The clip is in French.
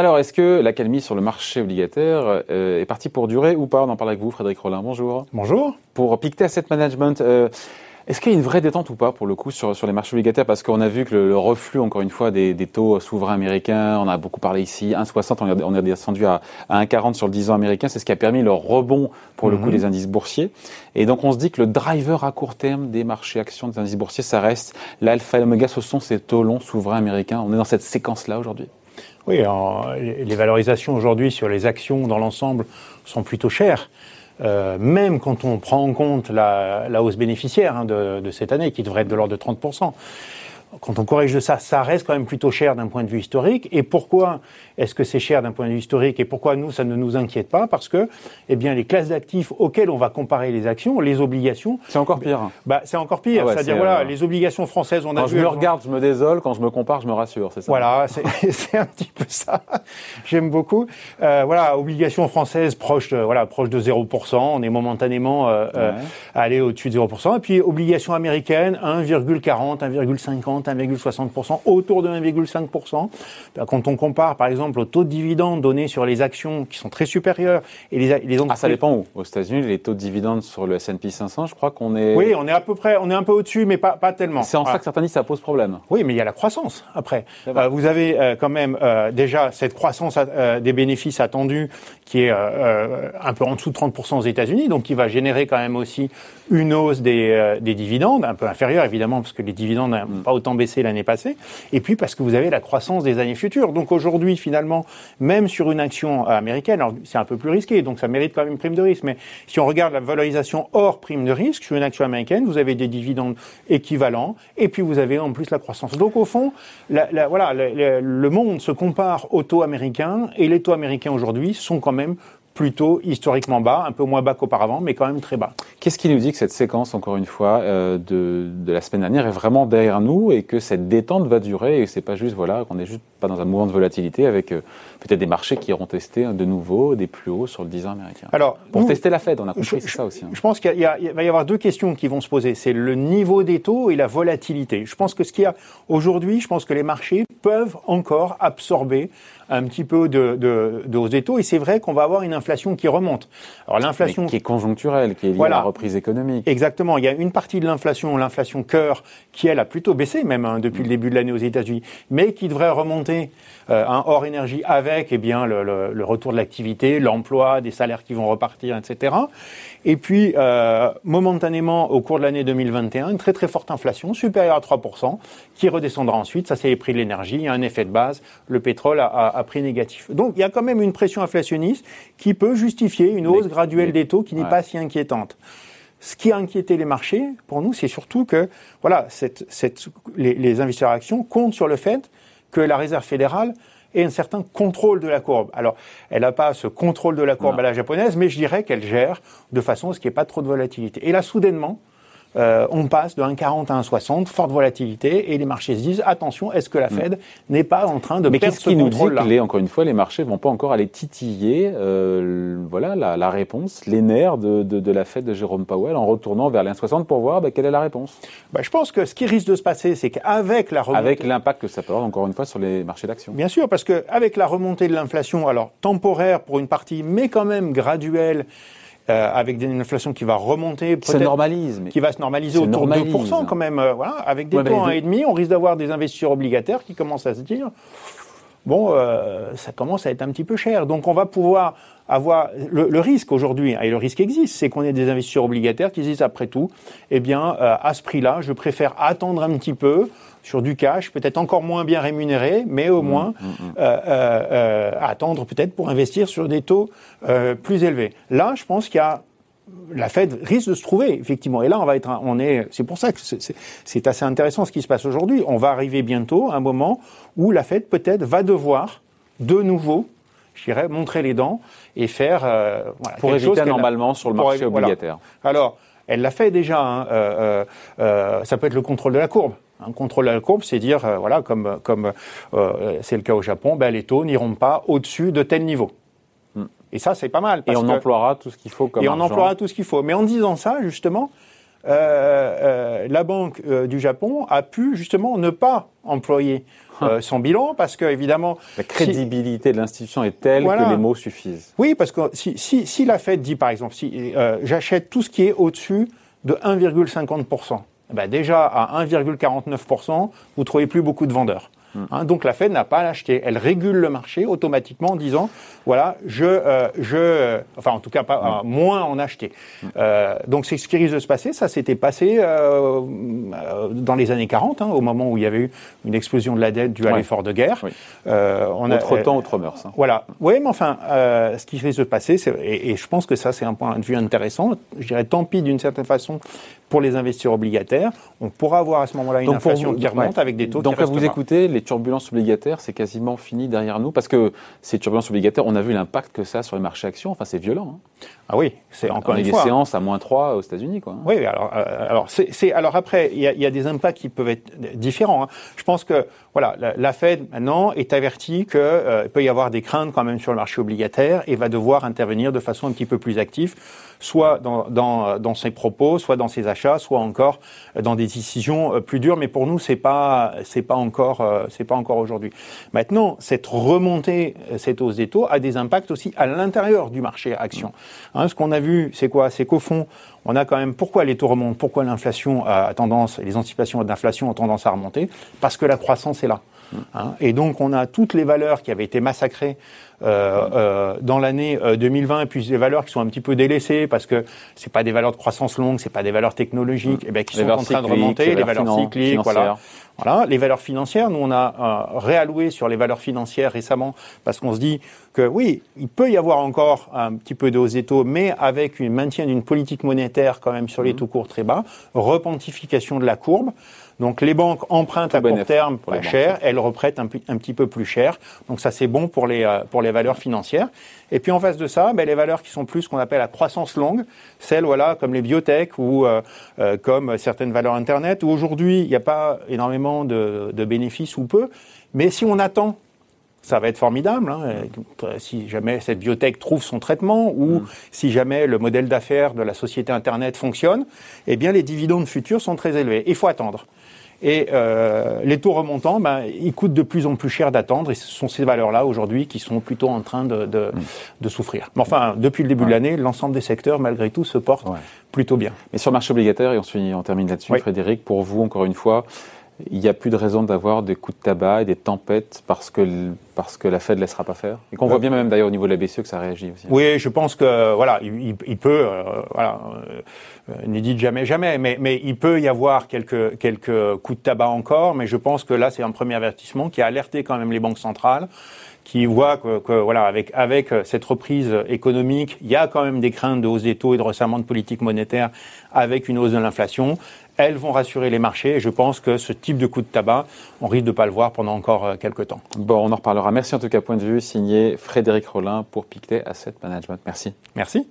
Alors, est-ce que l'accalmie sur le marché obligataire euh, est partie pour durer ou pas? On en parle avec vous, Frédéric Rollin. Bonjour. Bonjour. Pour Pictet Asset Management, euh, est-ce qu'il y a une vraie détente ou pas pour le coup sur, sur les marchés obligataires? Parce qu'on a vu que le, reflux, encore une fois, des, des, taux souverains américains, on a beaucoup parlé ici, 1,60, on, est, on est descendu à, à 1,40 sur le 10 ans américain, c'est ce qui a permis le rebond pour le coup mhm. des indices boursiers. Et donc on se dit que le driver à court terme des marchés actions des indices boursiers, ça reste l'alpha et l'oméga, ce sont ces taux longs souverains américains. On est dans cette séquence-là aujourd'hui. Oui, les valorisations aujourd'hui sur les actions dans l'ensemble sont plutôt chères. Euh, même quand on prend en compte la, hausse bénéficiaire hein, de, cette année, qui devrait être de l'ordre de 30%, quand on corrige de ça, ça reste quand même plutôt cher d'un point de vue historique. Et pourquoi est-ce que c'est cher d'un point de vue historique Et pourquoi nous, ça ne nous inquiète pas? Parce que, eh bien, les classes d'actifs auxquelles on va comparer les actions, les obligations... C'est encore pire. Bah, c'est encore pire. Ah C'est-à-dire, voilà, euh, les obligations françaises, on a Quand je me regarde, je me désole. Quand je me compare, je me rassure. C'est ça Voilà, c'est un petit peu ça. J'aime beaucoup. Euh, voilà, obligations françaises proches de, voilà, proches de 0%. On est momentanément euh allé au-dessus de 0%. Et puis, obligations américaines, 1,40, 1,50 1,60%, autour de 1,5%. Ben, quand on compare, par exemple, au taux de dividendes donnés sur les actions qui sont très supérieurs et les, les Ah, ça dépend où Aux États-Unis, les taux de dividendes sur le S&P 500, je crois qu'on est. Oui, on est à peu près, on est un peu au-dessus, mais pas, pas tellement. C'est en ça que certains disent ça pose problème. Oui, mais il y a la croissance après. Euh, vous avez euh, quand même euh, déjà cette croissance des bénéfices attendus qui est un peu en dessous de 30% aux États-Unis, donc qui va générer quand même aussi une hausse des, des dividendes, un peu inférieure évidemment, parce que les dividendes n'ont mm. pas autant baissé l'année passée, et puis parce que vous avez la croissance des années futures. Donc aujourd'hui, finalement, même sur une action américaine, c'est un peu plus risqué, donc ça mérite quand même une prime de risque, mais si on regarde la valorisation hors prime de risque sur une action américaine, vous avez des dividendes équivalents, et puis vous avez en plus la croissance. Donc au fond, voilà, le, le monde se compare aux taux américains, et les taux américains aujourd'hui sont quand même plutôt historiquement bas, un peu moins bas qu'auparavant, mais quand même très bas. Qu'est-ce qui nous dit que cette séquence, encore une fois, euh, de, de, la semaine dernière est vraiment derrière nous et que cette détente va durer et c'est pas juste, voilà, qu'on n'est juste pas dans un mouvement de volatilité avec euh, peut-être des marchés qui iront tester de nouveau des plus hauts sur le 10 ans américain? Alors, pour tester la Fed, on a compris ça aussi. Hein. Je pense qu'il va y avoir deux questions qui vont se poser. C'est le niveau des taux et la volatilité. Je pense que ce qu'il y a aujourd'hui, je pense que les marchés peuvent encore absorber un petit peu de, de, de hausse des taux. Et c'est vrai qu'on va avoir une inflation qui remonte. Alors l'inflation qui est conjoncturelle, qui est liée à la reprise économique. Exactement. Il y a une partie de l'inflation, l'inflation cœur, qui elle a plutôt baissé même hein, depuis le début de l'année aux États-Unis, mais qui devrait remonter euh, un hors énergie avec eh bien le, le, le retour de l'activité, l'emploi, des salaires qui vont repartir, etc. Et puis euh, momentanément au cours de l'année 2021, une très très forte inflation supérieure à 3%, qui redescendra ensuite. Ça c'est les prix de l'énergie. Il y a un effet de base. Le pétrole a, a à prix négatif. Donc il y a quand même une pression inflationniste qui peut justifier une hausse graduelle des taux qui n'est pas si inquiétante. Ce qui a inquiété les marchés, pour nous, c'est surtout que voilà, cette, cette, les, les investisseurs actions comptent sur le fait que la Réserve fédérale ait un certain contrôle de la courbe. Alors, elle n'a pas ce contrôle de la courbe à la japonaise, mais je dirais qu'elle gère de façon à ce qu'il n'y ait pas trop de volatilité. Et là, soudainement, euh, on passe de 1,40 à 1,60, forte volatilité, et les marchés se disent attention, est-ce que la mm. Fed n'est pas en train de Mais perdre ce qui nous dit que les, encore une fois, les marchés vont pas encore aller titiller, euh, voilà, la, la, réponse, les nerfs de, de, de, la Fed de Jérôme Powell en retournant vers les 1,60 pour voir bah, quelle est la réponse? Bah, je pense que ce qui risque de se passer, c'est qu'avec la remontée, avec l'impact que ça peut avoir encore une fois sur les marchés d'actions. Bien sûr, parce qu'avec la remontée de l'inflation, alors temporaire pour une partie, mais quand même graduelle euh, avec une inflation qui va remonter, qui se normalise, qui va se normaliser autour de 2% quand même. Euh, voilà, avec des ouais, taux à 1,5, on risque d'avoir des investisseurs obligataires qui commencent à se dire bon, euh, ça commence à être un petit peu cher. Donc on va pouvoir avoir le, le risque aujourd'hui, et le risque existe, c'est qu'on ait des investisseurs obligataires qui disent après tout, eh bien, euh, à ce prix-là, je préfère attendre un petit peu sur du cash, peut-être encore moins bien rémunéré, mais au mmh, moins mmh, mmh. Euh, euh, euh, attendre peut-être pour investir sur des taux euh, plus élevés. Là, je pense qu'il y a la Fed risque de se trouver effectivement. Et là, on va être, on est, c'est pour ça que c'est assez intéressant ce qui se passe aujourd'hui. On va arriver bientôt à un moment où la Fed peut-être va devoir de nouveau, je dirais, montrer les dents et faire euh, voilà, pour éviter normalement sur le marché obligataire. Voilà. Alors, elle l'a fait déjà. Hein, euh, euh, ça peut être le contrôle de la courbe. Un contrôle de la courbe, c'est dire, euh, voilà, comme comme euh, c'est le cas au Japon, ben, les taux n'iront pas au-dessus de tel niveau. Et ça, c'est pas mal. et on que, emploiera tout ce qu'il faut comme Et argent. on emploiera tout ce qu'il faut. Mais en disant ça, justement, la Banque du Japon a pu justement ne pas employer euh, son bilan parce que évidemment la crédibilité de l'institution est telle que les mots suffisent. Oui, parce que si, si, si la Fed dit par exemple si euh, j'achète tout ce qui est au-dessus de 1,50 eh ben déjà à 1,49% vous trouvez plus beaucoup de vendeurs. Hein, donc la Fed n'a pas à l'acheter. Elle régule le marché automatiquement en disant voilà, je, euh, je, enfin en tout cas pas hmm. moins en acheter. Euh, donc c'est ce qui risque de se passer. Ça s'était passé euh, euh dans les années 40, hein, au moment où il y avait eu une explosion de la dette due à l'effort de guerre. Oui. Euh, on autre a, temps, autre mœurs. Hein. Voilà. Oui, mais enfin, ce qui risque de se passer, et, et, je pense que ça c'est un point de vue intéressant. Je dirais tant pis d'une certaine façon pour les investisseurs obligataires. On pourra avoir à ce moment-là une inflation qui remonte avec des taux donc, qui Donc, vous écouter, les turbulences obligataires, c'est quasiment fini derrière nous parce que ces turbulences obligataires, on a vu l'impact que ça a sur les marchés actions. Enfin, c'est violent. Hein. Ah oui, c'est encore une fois. des séances à moins 3 aux États-Unis, quoi. Oui, alors, euh, alors, c'est, alors après, il y a, y a, des impacts qui peuvent être différents. Hein. Je pense que voilà, la, Fed maintenant est avertie qu'il euh, peut y avoir des craintes quand même sur le marché obligataire et va devoir intervenir de façon un petit peu plus active, soit dans, dans, dans ses propos, soit dans ses achats, soit encore dans des décisions euh, plus dures. Mais pour nous, c'est pas c'est pas encore euh, c'est pas encore aujourd'hui. Maintenant, cette remontée, cette hausse des taux a des impacts aussi à l'intérieur du marché action. Hein, ce qu'on a vu, c'est quoi? C'est qu'au fond, on a quand même pourquoi les taux remontent, pourquoi l'inflation a tendance, les anticipations d'inflation ont tendance à remonter, parce que la croissance est là. Hein. et donc on a toutes les valeurs qui avaient été massacrées dans l'année 2020 euh, et puis des valeurs qui sont un petit peu délaissées parce que c'est pas des valeurs de croissance longue, c'est pas des valeurs technologiques, et eh bien qui sont en train de remonter, les valeurs, cycliques, voilà. Voilà, les valeurs financières, nous on a réalloué sur les valeurs financières récemment parce qu'on se dit que oui, il peut y avoir encore un petit peu de hausse des taux, mais avec un maintien d'une politique monétaire quand même sur les mmh. taux courts très bas, repentification de la courbe. Donc les banques empruntent à court terme pas cher, elles reprêtent un, petit peu plus cher. Donc ça c'est bon pour les, euh, pour les valeurs financières. Et puis en face de ça, ben, les valeurs qui sont plus ce qu'on appelle la croissance longue, celles voilà comme les biotech ou euh, euh, comme certaines valeurs internet, où aujourd'hui il n'y a pas énormément de, de bénéfices ou peu, mais si on attend ça va être formidable. Hein, si jamais cette biotech trouve son traitement ou mm. si jamais le modèle d'affaires de la société Internet fonctionne, eh bien les dividendes futurs sont très élevés. Il faut attendre. Et euh, les taux remontants, ben, ils coûtent de plus en plus cher d'attendre, et ce sont ces valeurs-là aujourd'hui qui sont plutôt en train de, de, mm. de souffrir. Mais enfin, depuis le début de l'année, l'ensemble des secteurs, malgré tout, se portent plutôt bien. Mais sur le marché obligataire, et on, finit, on termine là-dessus, Frédéric, pour vous, encore une fois, il n'y a plus de raison d'avoir des coups de tabac et des tempêtes parce que, parce que la Fed ne laissera pas faire Et qu'on voit bien même d'ailleurs au niveau de la BCE que ça réagit aussi. Oui, je pense que voilà, il, peut, euh, voilà, euh, ne dites jamais jamais, mais, mais il peut y avoir quelques, quelques coups de tabac encore, mais je pense que là c'est un premier avertissement qui a alerté quand même les banques centrales qui voient que, que, voilà avec avec cette reprise économique, il y a quand même des craintes de hausse des taux et de resserrement de politique monétaire avec une hausse de l'inflation elles vont rassurer les marchés. Et je pense que ce type de coup de tabac, on risque de ne pas le voir pendant encore euh, quelques temps. Bon, on en reparlera. Merci en tout cas, point de vue, signé Frédéric Rollin pour Pictet Asset Management. Merci. Merci.